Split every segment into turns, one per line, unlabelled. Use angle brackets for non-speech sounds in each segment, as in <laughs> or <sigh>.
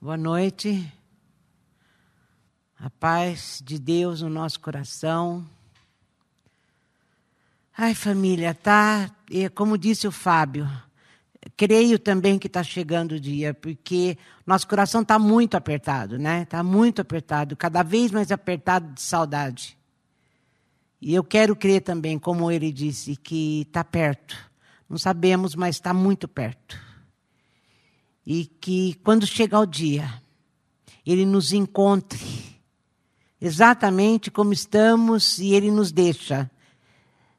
Boa noite. A paz de Deus no nosso coração. Ai, família, tá? Como disse o Fábio, creio também que está chegando o dia, porque nosso coração está muito apertado, né? Está muito apertado, cada vez mais apertado de saudade. E eu quero crer também, como ele disse, que está perto. Não sabemos, mas está muito perto e que quando chegar o dia, Ele nos encontre exatamente como estamos e Ele nos deixa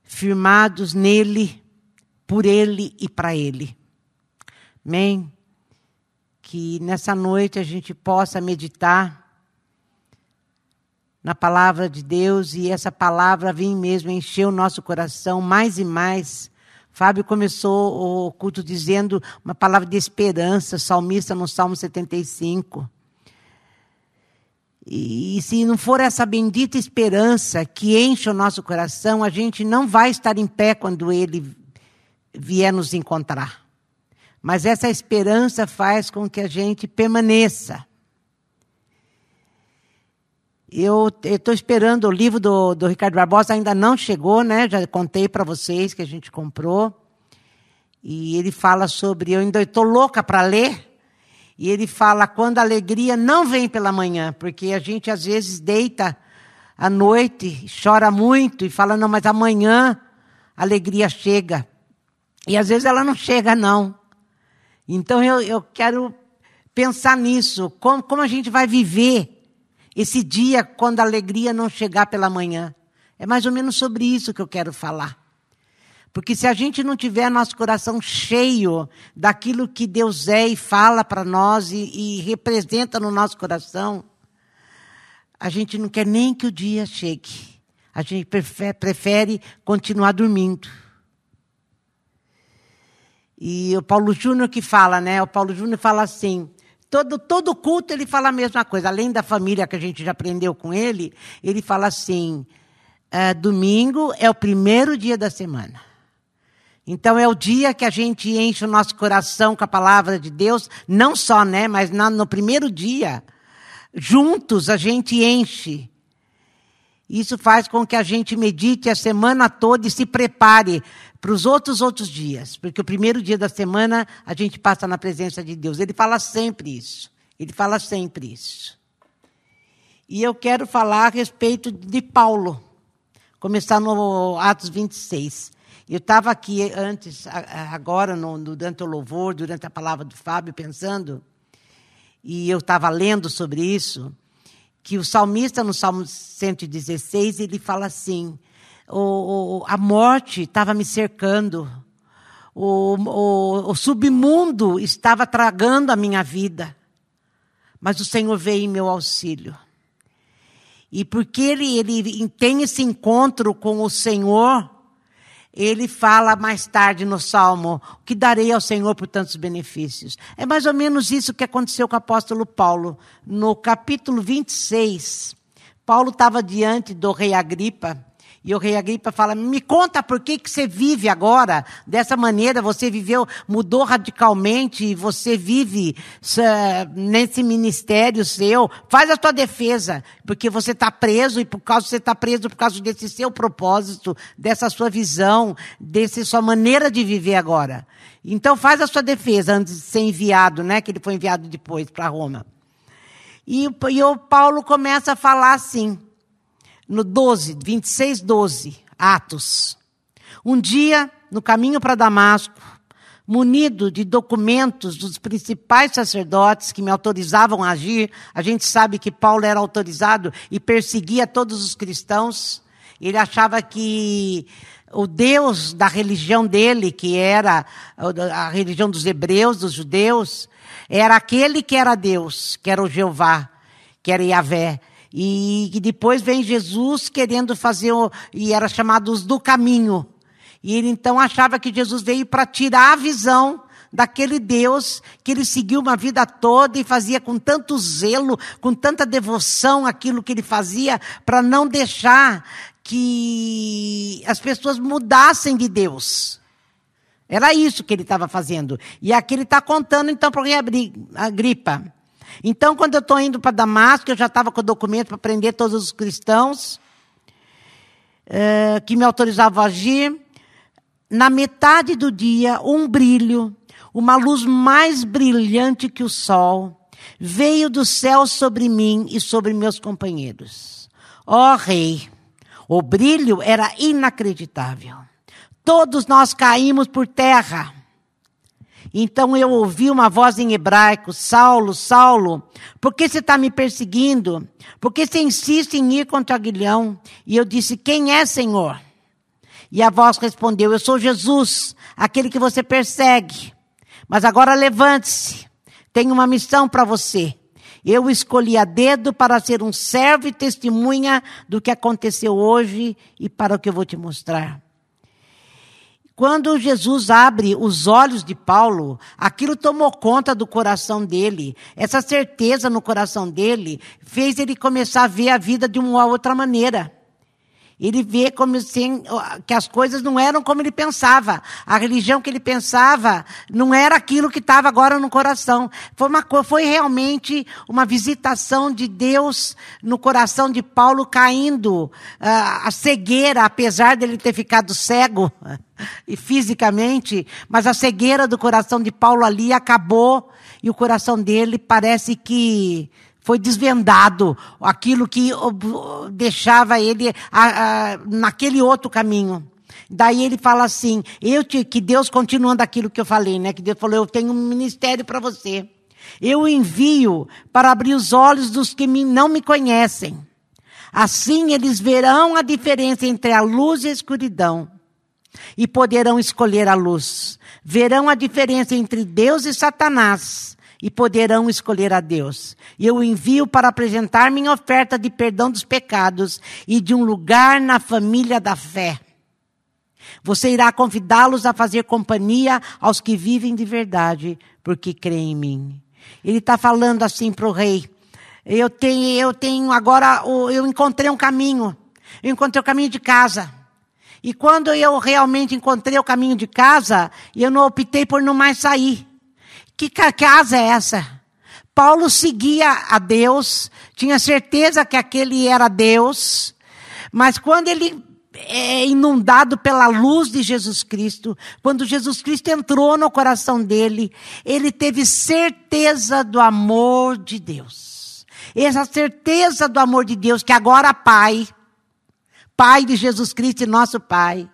firmados nele, por Ele e para Ele. Amém? Que nessa noite a gente possa meditar na palavra de Deus e essa palavra vem mesmo encher o nosso coração mais e mais Fábio começou o culto dizendo uma palavra de esperança, salmista no Salmo 75. E, e se não for essa bendita esperança que enche o nosso coração, a gente não vai estar em pé quando ele vier nos encontrar. Mas essa esperança faz com que a gente permaneça. Eu estou esperando o livro do, do Ricardo Barbosa, ainda não chegou, né? Já contei para vocês que a gente comprou. E ele fala sobre, eu ainda estou louca para ler. E ele fala quando a alegria não vem pela manhã, porque a gente às vezes deita à noite, chora muito e fala, não, mas amanhã a alegria chega. E às vezes ela não chega, não. Então eu, eu quero pensar nisso, como, como a gente vai viver esse dia quando a alegria não chegar pela manhã. É mais ou menos sobre isso que eu quero falar. Porque se a gente não tiver nosso coração cheio daquilo que Deus é e fala para nós e, e, representa no nosso coração, a gente não quer nem que o dia chegue. A gente prefere, prefere continuar dormindo. E o Paulo Júnior que fala, né? O Paulo Júnior fala assim: Todo, todo culto ele fala a mesma coisa. Além da família que a gente já aprendeu com ele, ele fala assim: é, domingo é o primeiro dia da semana. Então é o dia que a gente enche o nosso coração com a palavra de Deus, não só, né, mas na, no primeiro dia, juntos a gente enche. Isso faz com que a gente medite a semana toda e se prepare para os outros outros dias, porque o primeiro dia da semana a gente passa na presença de Deus. Ele fala sempre isso. Ele fala sempre isso. E eu quero falar a respeito de Paulo, começar no Atos 26. Eu estava aqui antes, agora, no, durante o louvor, durante a palavra do Fábio, pensando, e eu estava lendo sobre isso, que o salmista, no Salmo 116, ele fala assim: o, a morte estava me cercando, o, o, o submundo estava tragando a minha vida, mas o Senhor veio em meu auxílio. E porque ele, ele tem esse encontro com o Senhor, ele fala mais tarde no Salmo: O que darei ao Senhor por tantos benefícios? É mais ou menos isso que aconteceu com o apóstolo Paulo. No capítulo 26, Paulo estava diante do rei Agripa e o rei Agripa fala: Me conta por que, que você vive agora dessa maneira. Você viveu, mudou radicalmente, você vive nesse ministério seu. Faz a tua defesa, porque você está preso, e por causa você está preso por causa desse seu propósito, dessa sua visão, dessa sua maneira de viver agora. Então faz a sua defesa antes de ser enviado, né? Que ele foi enviado depois para Roma. E, e o Paulo começa a falar assim no 12, 26, 12, Atos. Um dia, no caminho para Damasco, munido de documentos dos principais sacerdotes que me autorizavam a agir, a gente sabe que Paulo era autorizado e perseguia todos os cristãos. Ele achava que o Deus da religião dele, que era a religião dos hebreus, dos judeus, era aquele que era Deus, que era o Jeová, que era Yahvé. E, e depois vem Jesus querendo fazer, o, e era chamado os do caminho. E ele então achava que Jesus veio para tirar a visão daquele Deus que ele seguiu uma vida toda e fazia com tanto zelo, com tanta devoção aquilo que ele fazia, para não deixar que as pessoas mudassem de Deus. Era isso que ele estava fazendo. E aqui ele está contando então para o rei Agripa. Então, quando eu estou indo para Damasco, eu já estava com o documento para prender todos os cristãos é, que me autorizavam a agir. Na metade do dia, um brilho, uma luz mais brilhante que o sol, veio do céu sobre mim e sobre meus companheiros. Ó oh, Rei, o brilho era inacreditável. Todos nós caímos por terra. Então eu ouvi uma voz em hebraico: Saulo, Saulo, por que você está me perseguindo? Por que você insiste em ir contra Aguilhão? E eu disse: Quem é, Senhor? E a voz respondeu: Eu sou Jesus, aquele que você persegue. Mas agora levante-se, tenho uma missão para você. Eu escolhi a dedo para ser um servo e testemunha do que aconteceu hoje e para o que eu vou te mostrar. Quando Jesus abre os olhos de Paulo, aquilo tomou conta do coração dele. Essa certeza no coração dele fez ele começar a ver a vida de uma outra maneira. Ele vê como assim, que as coisas não eram como ele pensava. A religião que ele pensava não era aquilo que estava agora no coração. Foi, uma, foi realmente uma visitação de Deus no coração de Paulo caindo uh, a cegueira, apesar dele ter ficado cego <laughs> e fisicamente, mas a cegueira do coração de Paulo ali acabou e o coração dele parece que foi desvendado aquilo que deixava ele a, a, naquele outro caminho. Daí ele fala assim: eu te, que Deus continuando aquilo que eu falei, né? Que Deus falou: eu tenho um ministério para você. Eu envio para abrir os olhos dos que me, não me conhecem. Assim eles verão a diferença entre a luz e a escuridão e poderão escolher a luz. Verão a diferença entre Deus e Satanás e poderão escolher a Deus. E eu envio para apresentar minha oferta de perdão dos pecados e de um lugar na família da fé. Você irá convidá-los a fazer companhia aos que vivem de verdade, porque creem em mim. Ele está falando assim para o rei. Eu tenho, eu tenho agora, eu encontrei um caminho. Eu encontrei o caminho de casa. E quando eu realmente encontrei o caminho de casa, eu não optei por não mais sair. Que casa é essa? Paulo seguia a Deus, tinha certeza que aquele era Deus, mas quando ele é inundado pela luz de Jesus Cristo, quando Jesus Cristo entrou no coração dele, ele teve certeza do amor de Deus. Essa certeza do amor de Deus, que agora Pai, Pai de Jesus Cristo e nosso Pai,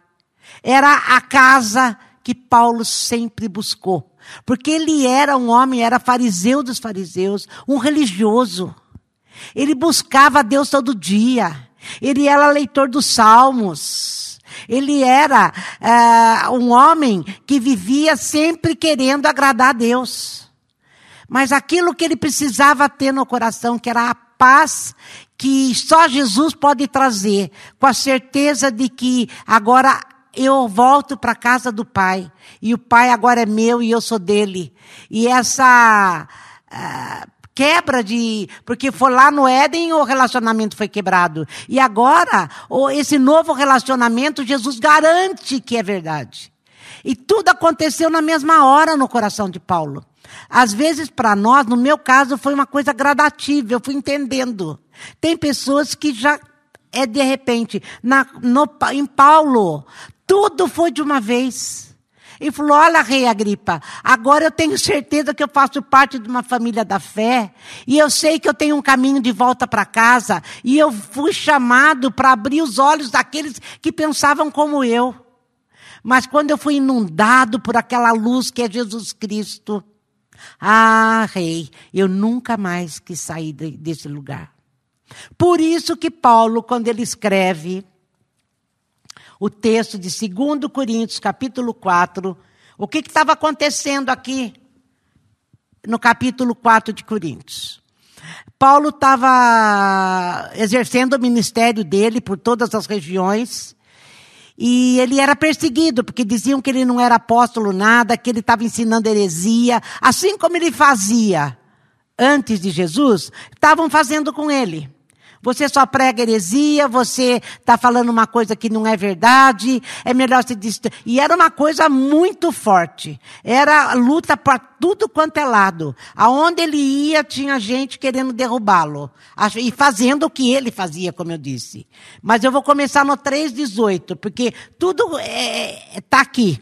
era a casa que Paulo sempre buscou. Porque ele era um homem, era fariseu dos fariseus, um religioso. Ele buscava Deus todo dia. Ele era leitor dos salmos. Ele era uh, um homem que vivia sempre querendo agradar a Deus. Mas aquilo que ele precisava ter no coração, que era a paz que só Jesus pode trazer, com a certeza de que agora eu volto para a casa do pai. E o pai agora é meu e eu sou dele. E essa uh, quebra de. Porque foi lá no Éden o relacionamento foi quebrado. E agora, esse novo relacionamento, Jesus garante que é verdade. E tudo aconteceu na mesma hora no coração de Paulo. Às vezes, para nós, no meu caso, foi uma coisa gradativa, eu fui entendendo. Tem pessoas que já é de repente. Na, no, em Paulo, tudo foi de uma vez. E falou: Olha, Rei Agripa, agora eu tenho certeza que eu faço parte de uma família da fé, e eu sei que eu tenho um caminho de volta para casa, e eu fui chamado para abrir os olhos daqueles que pensavam como eu. Mas quando eu fui inundado por aquela luz que é Jesus Cristo, ah, Rei, eu nunca mais quis sair desse lugar. Por isso que Paulo, quando ele escreve o texto de 2 Coríntios, capítulo 4. O que estava acontecendo aqui no capítulo 4 de Coríntios? Paulo estava exercendo o ministério dele por todas as regiões. E ele era perseguido, porque diziam que ele não era apóstolo nada, que ele estava ensinando heresia, assim como ele fazia antes de Jesus, estavam fazendo com ele. Você só prega heresia, você está falando uma coisa que não é verdade, é melhor se distrair. E era uma coisa muito forte. Era luta para tudo quanto é lado. Aonde ele ia, tinha gente querendo derrubá-lo. E fazendo o que ele fazia, como eu disse. Mas eu vou começar no 3,18, porque tudo está é, tá aqui.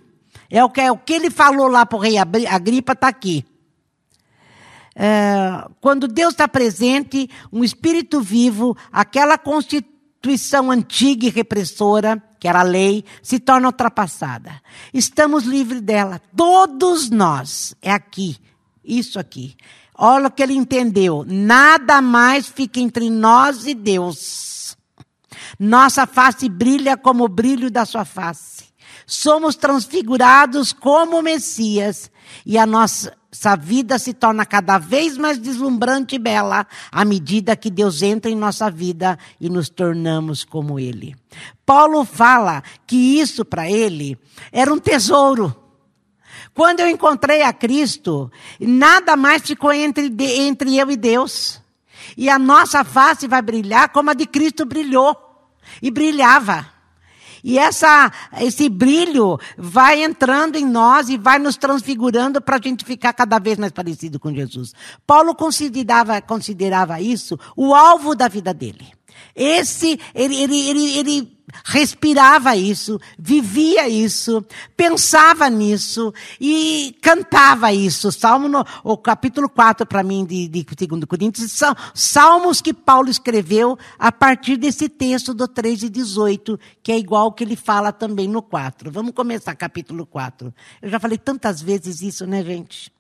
É o, que, é o que ele falou lá para o rei Agripa, está aqui. É, quando Deus está presente, um espírito vivo, aquela constituição antiga e repressora, que era a lei, se torna ultrapassada. Estamos livres dela. Todos nós. É aqui. Isso aqui. Olha o que ele entendeu. Nada mais fica entre nós e Deus. Nossa face brilha como o brilho da sua face. Somos transfigurados como Messias. E a nossa essa vida se torna cada vez mais deslumbrante e bela à medida que Deus entra em nossa vida e nos tornamos como Ele. Paulo fala que isso para ele era um tesouro. Quando eu encontrei a Cristo, nada mais ficou entre, entre eu e Deus. E a nossa face vai brilhar como a de Cristo brilhou. E brilhava. E essa, esse brilho vai entrando em nós e vai nos transfigurando para a gente ficar cada vez mais parecido com Jesus. Paulo considerava, considerava isso o alvo da vida dele. Esse, ele, ele, ele, ele respirava isso, vivia isso, pensava nisso e cantava isso. Salmo, no, o capítulo 4 para mim de, de 2 Coríntios, são salmos que Paulo escreveu a partir desse texto do 3 e 18, que é igual que ele fala também no 4. Vamos começar capítulo 4. Eu já falei tantas vezes isso, né, gente?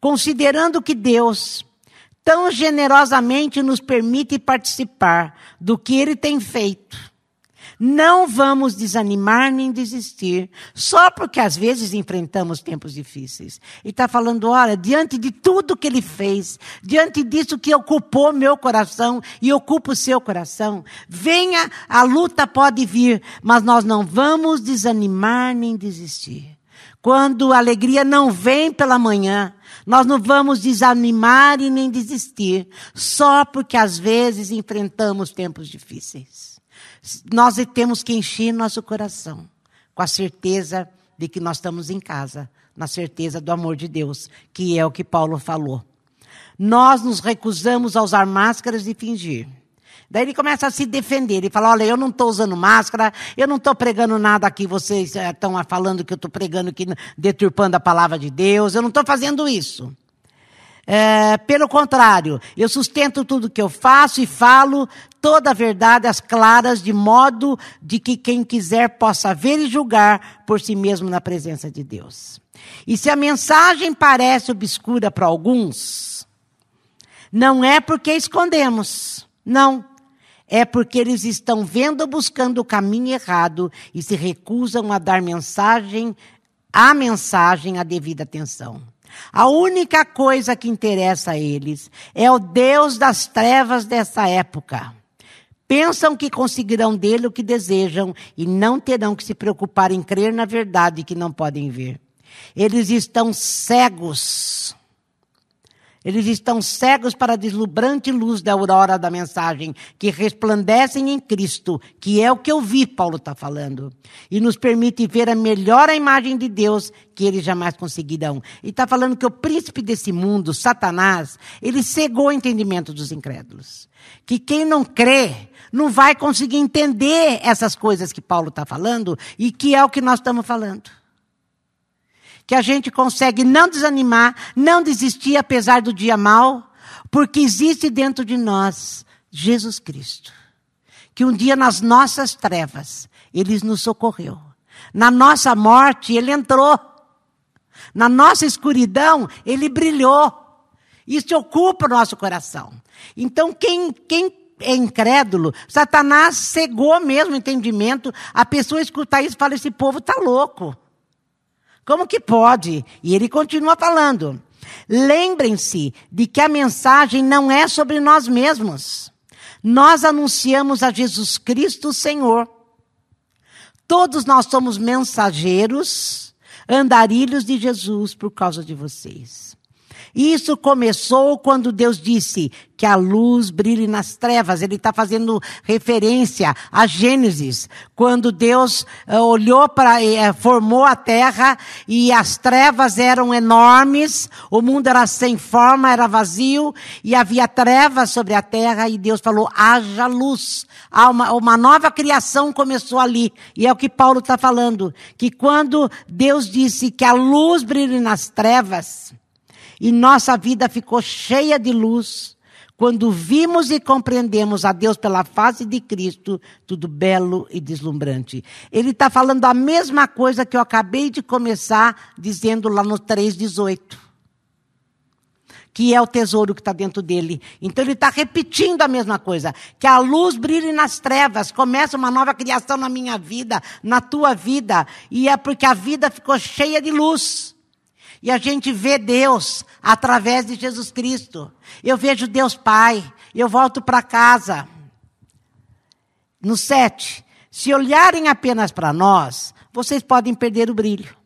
Considerando que Deus tão generosamente nos permite participar do que ele tem feito não vamos desanimar nem desistir, só porque às vezes enfrentamos tempos difíceis. E está falando, olha, diante de tudo que ele fez, diante disso que ocupou meu coração e ocupa o seu coração, venha, a luta pode vir, mas nós não vamos desanimar nem desistir. Quando a alegria não vem pela manhã, nós não vamos desanimar e nem desistir, só porque às vezes enfrentamos tempos difíceis nós temos que encher nosso coração com a certeza de que nós estamos em casa, na certeza do amor de Deus, que é o que Paulo falou. Nós nos recusamos a usar máscaras e fingir. Daí ele começa a se defender. Ele fala: Olha, eu não estou usando máscara, eu não estou pregando nada aqui, vocês estão eh, falando que eu estou pregando, que deturpando a palavra de Deus, eu não estou fazendo isso. É, pelo contrário, eu sustento tudo que eu faço e falo toda a verdade às claras, de modo de que quem quiser possa ver e julgar por si mesmo na presença de Deus. E se a mensagem parece obscura para alguns, não é porque escondemos, não. É porque eles estão vendo buscando o caminho errado e se recusam a dar mensagem, a mensagem a devida atenção. A única coisa que interessa a eles é o Deus das trevas dessa época. Pensam que conseguirão dele o que desejam e não terão que se preocupar em crer na verdade que não podem ver. Eles estão cegos eles estão cegos para a deslumbrante luz da aurora da mensagem, que resplandecem em Cristo, que é o que eu vi, Paulo está falando, e nos permite ver a melhor imagem de Deus que eles jamais conseguirão. E está falando que o príncipe desse mundo, Satanás, ele cegou o entendimento dos incrédulos. Que quem não crê não vai conseguir entender essas coisas que Paulo está falando e que é o que nós estamos falando que a gente consegue não desanimar, não desistir apesar do dia mal, porque existe dentro de nós Jesus Cristo. Que um dia nas nossas trevas, Ele nos socorreu. Na nossa morte, Ele entrou. Na nossa escuridão, Ele brilhou. Isso ocupa o nosso coração. Então, quem, quem é incrédulo, Satanás cegou mesmo o entendimento. A pessoa escuta isso e fala: esse povo está louco. Como que pode? E ele continua falando. Lembrem-se de que a mensagem não é sobre nós mesmos. Nós anunciamos a Jesus Cristo, Senhor. Todos nós somos mensageiros, andarilhos de Jesus por causa de vocês. Isso começou quando Deus disse que a luz brilhe nas trevas. Ele está fazendo referência a Gênesis, quando Deus uh, olhou para, uh, formou a terra e as trevas eram enormes, o mundo era sem forma, era vazio e havia trevas sobre a terra e Deus falou: haja luz. Há uma, uma nova criação começou ali. E é o que Paulo está falando, que quando Deus disse que a luz brilhe nas trevas, e nossa vida ficou cheia de luz quando vimos e compreendemos a Deus pela face de Cristo, tudo belo e deslumbrante. Ele está falando a mesma coisa que eu acabei de começar dizendo lá no 3,18 que é o tesouro que está dentro dele. Então ele está repetindo a mesma coisa. Que a luz brilhe nas trevas, começa uma nova criação na minha vida, na tua vida. E é porque a vida ficou cheia de luz. E a gente vê Deus através de Jesus Cristo. Eu vejo Deus Pai, eu volto para casa. No sete, se olharem apenas para nós, vocês podem perder o brilho.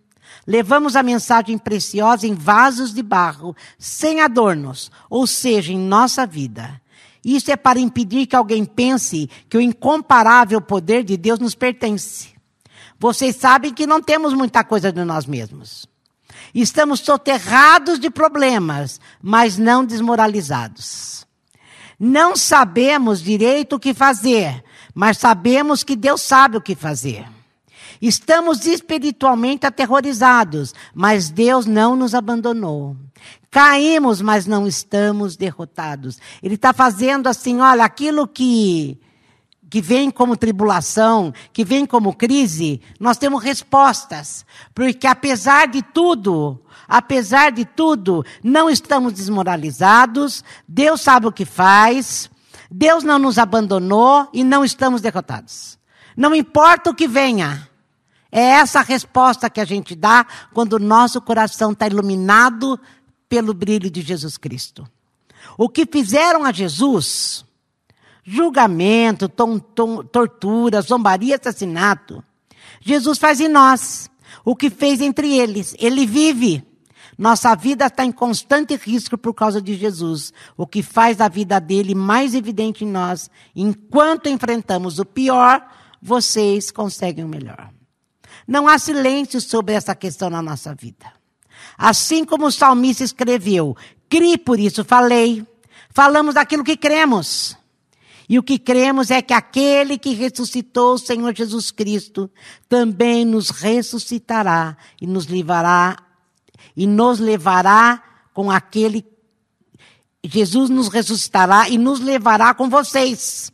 Levamos a mensagem preciosa em vasos de barro, sem adornos, ou seja, em nossa vida. Isso é para impedir que alguém pense que o incomparável poder de Deus nos pertence. Vocês sabem que não temos muita coisa de nós mesmos. Estamos soterrados de problemas, mas não desmoralizados. Não sabemos direito o que fazer, mas sabemos que Deus sabe o que fazer. Estamos espiritualmente aterrorizados, mas Deus não nos abandonou. Caímos, mas não estamos derrotados. Ele está fazendo assim, olha, aquilo que que vem como tribulação, que vem como crise, nós temos respostas. Porque apesar de tudo, apesar de tudo, não estamos desmoralizados, Deus sabe o que faz, Deus não nos abandonou e não estamos derrotados. Não importa o que venha. É essa a resposta que a gente dá quando o nosso coração está iluminado pelo brilho de Jesus Cristo. O que fizeram a Jesus, julgamento, tom, tom, tortura, zombaria, assassinato. Jesus faz em nós o que fez entre eles. Ele vive. Nossa vida está em constante risco por causa de Jesus, o que faz a vida dele mais evidente em nós. Enquanto enfrentamos o pior, vocês conseguem o melhor. Não há silêncio sobre essa questão na nossa vida. Assim como o salmista escreveu, crie por isso falei. Falamos daquilo que cremos. E o que cremos é que aquele que ressuscitou o Senhor Jesus Cristo também nos ressuscitará e nos levará e nos levará com aquele Jesus nos ressuscitará e nos levará com vocês.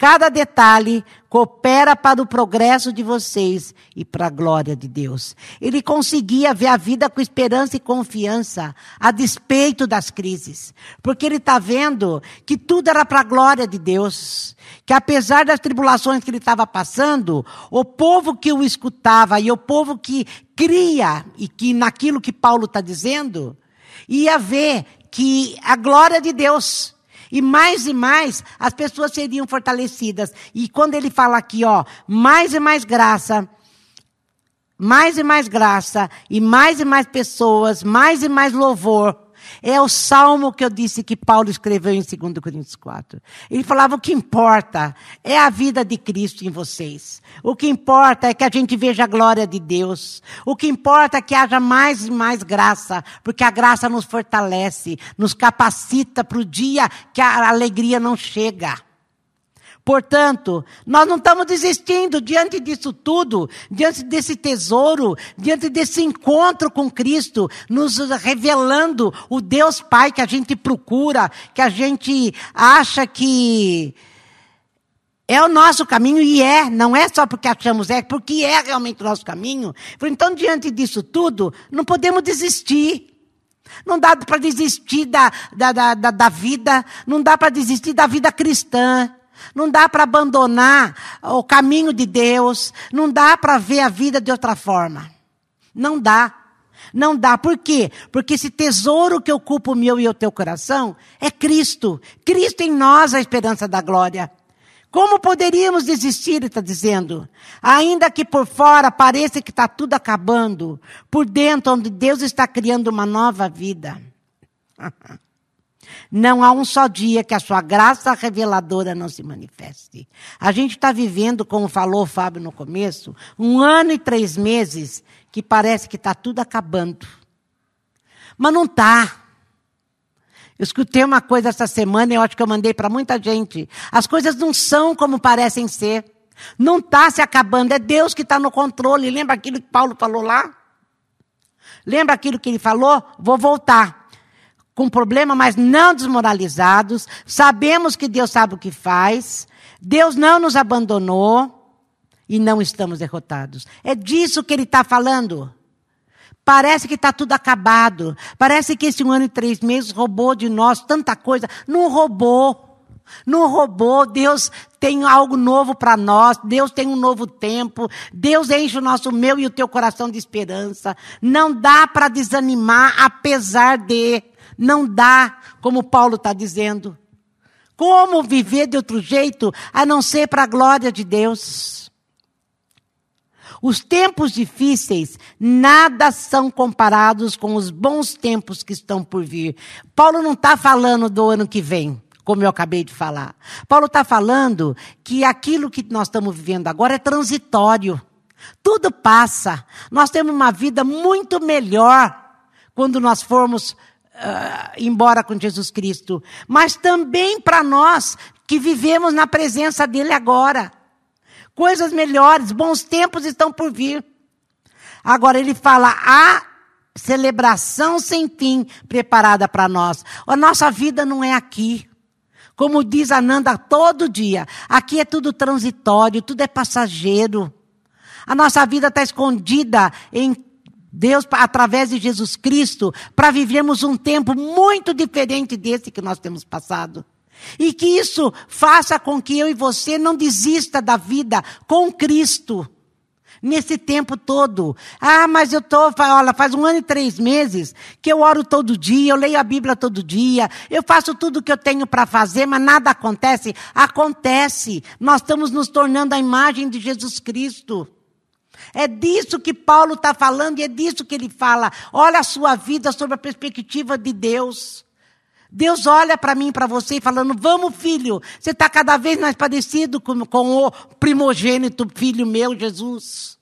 Cada detalhe coopera para o progresso de vocês e para a glória de Deus. Ele conseguia ver a vida com esperança e confiança, a despeito das crises. Porque ele está vendo que tudo era para a glória de Deus. Que apesar das tribulações que ele estava passando, o povo que o escutava e o povo que cria, e que naquilo que Paulo está dizendo, ia ver que a glória de Deus e mais e mais as pessoas seriam fortalecidas. E quando ele fala aqui, ó, mais e mais graça, mais e mais graça, e mais e mais pessoas, mais e mais louvor. É o salmo que eu disse que Paulo escreveu em 2 Coríntios 4. Ele falava: o que importa é a vida de Cristo em vocês. O que importa é que a gente veja a glória de Deus. O que importa é que haja mais e mais graça, porque a graça nos fortalece, nos capacita para o dia que a alegria não chega. Portanto, nós não estamos desistindo diante disso tudo, diante desse tesouro, diante desse encontro com Cristo, nos revelando o Deus Pai que a gente procura, que a gente acha que é o nosso caminho e é, não é só porque achamos, é porque é realmente o nosso caminho. Então, diante disso tudo, não podemos desistir. Não dá para desistir da, da, da, da, vida, não dá para desistir da vida cristã. Não dá para abandonar o caminho de Deus. Não dá para ver a vida de outra forma. Não dá. Não dá. Por quê? Porque esse tesouro que ocupa o meu e o teu coração é Cristo. Cristo em nós, a esperança da glória. Como poderíamos desistir, ele está dizendo? Ainda que por fora pareça que está tudo acabando, por dentro, onde Deus está criando uma nova vida. <laughs> Não há um só dia que a sua graça reveladora não se manifeste. A gente está vivendo, como falou o Fábio no começo, um ano e três meses que parece que está tudo acabando. Mas não está. Eu escutei uma coisa essa semana e eu acho que eu mandei para muita gente. As coisas não são como parecem ser. Não está se acabando, é Deus que está no controle. Lembra aquilo que Paulo falou lá? Lembra aquilo que ele falou? Vou voltar. Com problema, mas não desmoralizados. Sabemos que Deus sabe o que faz. Deus não nos abandonou e não estamos derrotados. É disso que ele está falando. Parece que está tudo acabado. Parece que esse um ano e três meses roubou de nós tanta coisa. Não roubou. Não roubou. Deus tem algo novo para nós. Deus tem um novo tempo. Deus enche o nosso meu e o teu coração de esperança. Não dá para desanimar, apesar de. Não dá, como Paulo está dizendo. Como viver de outro jeito a não ser para a glória de Deus? Os tempos difíceis nada são comparados com os bons tempos que estão por vir. Paulo não está falando do ano que vem, como eu acabei de falar. Paulo está falando que aquilo que nós estamos vivendo agora é transitório. Tudo passa. Nós temos uma vida muito melhor quando nós formos uh, embora com Jesus Cristo. Mas também para nós que vivemos na presença dele agora coisas melhores, bons tempos estão por vir. Agora ele fala, a celebração sem fim preparada para nós. A nossa vida não é aqui. Como diz Ananda todo dia, aqui é tudo transitório, tudo é passageiro. A nossa vida está escondida em Deus através de Jesus Cristo para vivermos um tempo muito diferente desse que nós temos passado. E que isso faça com que eu e você não desista da vida com Cristo. Nesse tempo todo. Ah, mas eu tô, olha, faz um ano e três meses que eu oro todo dia, eu leio a Bíblia todo dia, eu faço tudo o que eu tenho para fazer, mas nada acontece. Acontece. Nós estamos nos tornando a imagem de Jesus Cristo. É disso que Paulo está falando e é disso que ele fala. Olha a sua vida sob a perspectiva de Deus. Deus olha para mim, para você, falando: Vamos, filho, você está cada vez mais parecido com, com o primogênito filho meu, Jesus.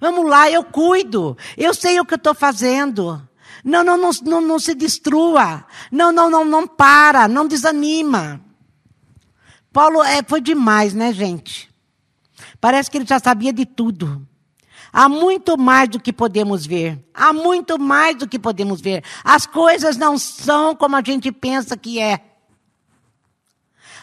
Vamos lá, eu cuido, eu sei o que eu estou fazendo. Não, não, não, não, não se destrua. Não, não, não, não para, não desanima. Paulo é, foi demais, né, gente? Parece que ele já sabia de tudo. Há muito mais do que podemos ver. Há muito mais do que podemos ver. As coisas não são como a gente pensa que é.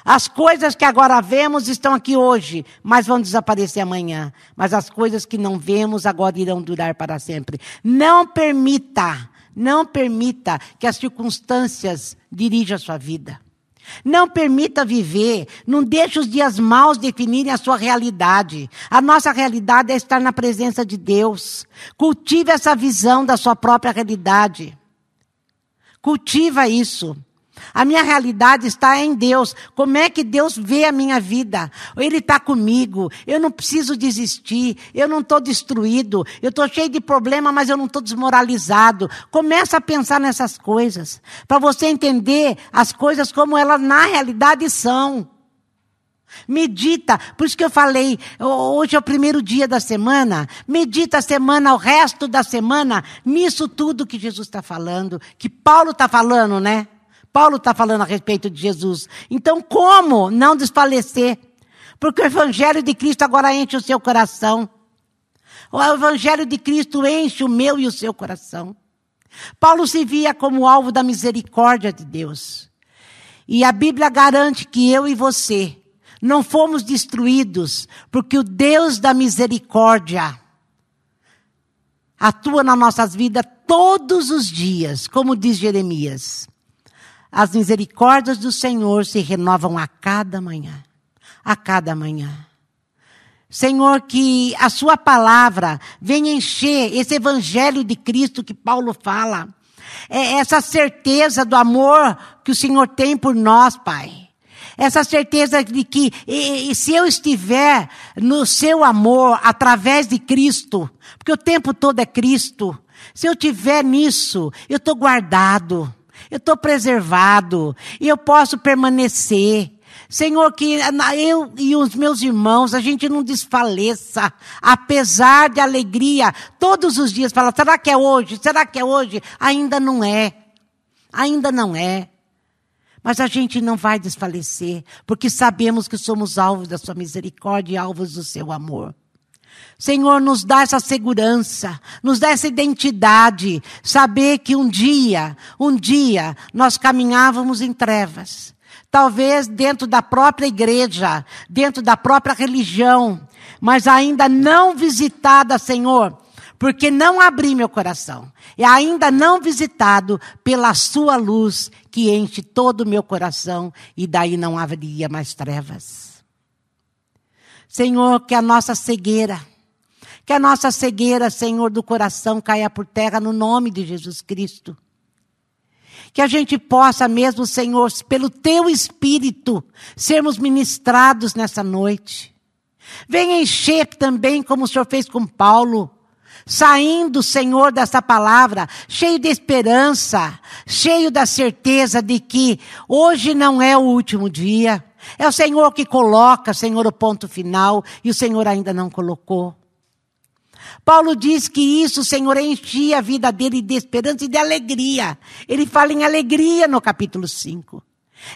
As coisas que agora vemos estão aqui hoje, mas vão desaparecer amanhã. Mas as coisas que não vemos agora irão durar para sempre. Não permita, não permita que as circunstâncias dirijam a sua vida. Não permita viver, não deixe os dias maus definirem a sua realidade. A nossa realidade é estar na presença de Deus. Cultive essa visão da sua própria realidade. Cultiva isso. A minha realidade está em Deus. Como é que Deus vê a minha vida? Ele está comigo. Eu não preciso desistir. Eu não estou destruído. Eu estou cheio de problema, mas eu não estou desmoralizado. Começa a pensar nessas coisas. Para você entender as coisas como elas na realidade são. Medita, por isso que eu falei, hoje é o primeiro dia da semana. Medita a semana, o resto da semana, nisso tudo que Jesus está falando, que Paulo está falando, né? Paulo está falando a respeito de Jesus. Então, como não desfalecer? Porque o Evangelho de Cristo agora enche o seu coração. O Evangelho de Cristo enche o meu e o seu coração. Paulo se via como alvo da misericórdia de Deus. E a Bíblia garante que eu e você não fomos destruídos, porque o Deus da misericórdia atua nas nossas vidas todos os dias, como diz Jeremias. As misericórdias do Senhor se renovam a cada manhã. A cada manhã. Senhor, que a Sua palavra venha encher esse evangelho de Cristo que Paulo fala. É essa certeza do amor que o Senhor tem por nós, Pai. Essa certeza de que e, e se eu estiver no seu amor através de Cristo, porque o tempo todo é Cristo, se eu tiver nisso, eu estou guardado, eu estou preservado e eu posso permanecer. Senhor, que eu e os meus irmãos, a gente não desfaleça, apesar de alegria, todos os dias fala, será que é hoje? Será que é hoje? Ainda não é. Ainda não é. Mas a gente não vai desfalecer, porque sabemos que somos alvos da sua misericórdia e alvos do seu amor. Senhor, nos dá essa segurança, nos dá essa identidade, saber que um dia, um dia, nós caminhávamos em trevas talvez dentro da própria igreja, dentro da própria religião, mas ainda não visitada, Senhor, porque não abri meu coração. E ainda não visitado pela sua luz que enche todo o meu coração e daí não haveria mais trevas. Senhor, que a nossa cegueira, que a nossa cegueira, Senhor, do coração caia por terra no nome de Jesus Cristo. Que a gente possa mesmo, Senhor, pelo teu espírito, sermos ministrados nessa noite. Venha encher também, como o Senhor fez com Paulo, saindo, Senhor, dessa palavra, cheio de esperança, cheio da certeza de que hoje não é o último dia. É o Senhor que coloca, Senhor, o ponto final, e o Senhor ainda não colocou. Paulo diz que isso, Senhor, enchia a vida dele de esperança e de alegria. Ele fala em alegria no capítulo 5.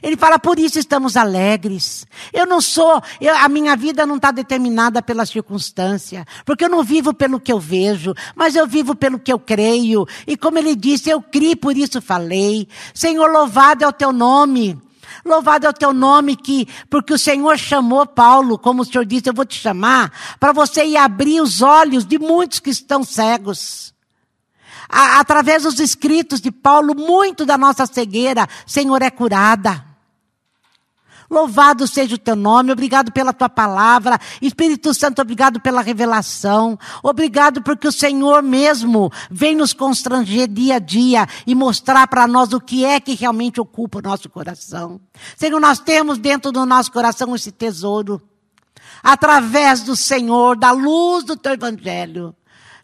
Ele fala, por isso estamos alegres. Eu não sou, eu, a minha vida não está determinada pela circunstância, porque eu não vivo pelo que eu vejo, mas eu vivo pelo que eu creio. E como ele disse, eu criei, por isso falei. Senhor, louvado é o teu nome. Louvado é o teu nome que, porque o Senhor chamou Paulo, como o Senhor disse, eu vou te chamar, para você ir abrir os olhos de muitos que estão cegos. através dos escritos de Paulo, muito da nossa cegueira, Senhor, é curada. Louvado seja o teu nome, obrigado pela tua palavra. Espírito Santo, obrigado pela revelação. Obrigado porque o Senhor mesmo vem nos constranger dia a dia e mostrar para nós o que é que realmente ocupa o nosso coração. Senhor, nós temos dentro do nosso coração esse tesouro. Através do Senhor, da luz do teu evangelho,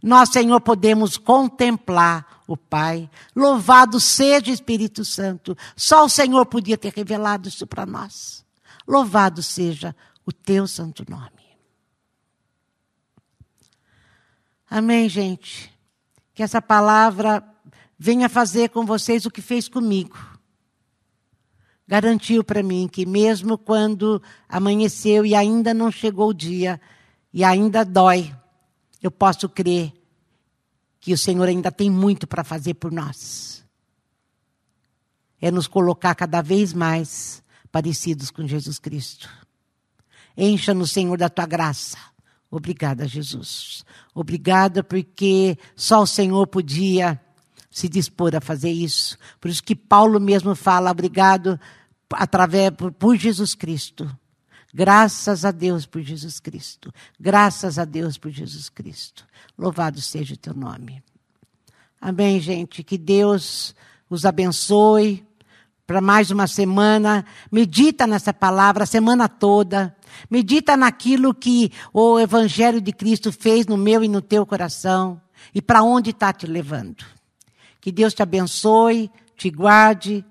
nós, Senhor, podemos contemplar o Pai. Louvado seja o Espírito Santo. Só o Senhor podia ter revelado isso para nós. Louvado seja o teu santo nome. Amém, gente. Que essa palavra venha fazer com vocês o que fez comigo. Garantiu para mim que, mesmo quando amanheceu e ainda não chegou o dia, e ainda dói, eu posso crer que o Senhor ainda tem muito para fazer por nós. É nos colocar cada vez mais parecidos com Jesus Cristo. Encha-nos, Senhor, da tua graça. Obrigada, Jesus. Obrigada porque só o Senhor podia se dispor a fazer isso. Por isso que Paulo mesmo fala, obrigado através por, por Jesus Cristo. Graças a Deus por Jesus Cristo. Graças a Deus por Jesus Cristo. Louvado seja o teu nome. Amém, gente. Que Deus os abençoe para mais uma semana. Medita nessa palavra a semana toda. Medita naquilo que o Evangelho de Cristo fez no meu e no teu coração e para onde está te levando. Que Deus te abençoe, te guarde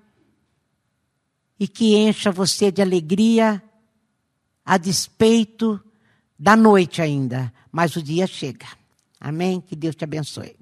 e que encha você de alegria a despeito da noite ainda, mas o dia chega. Amém? Que Deus te abençoe.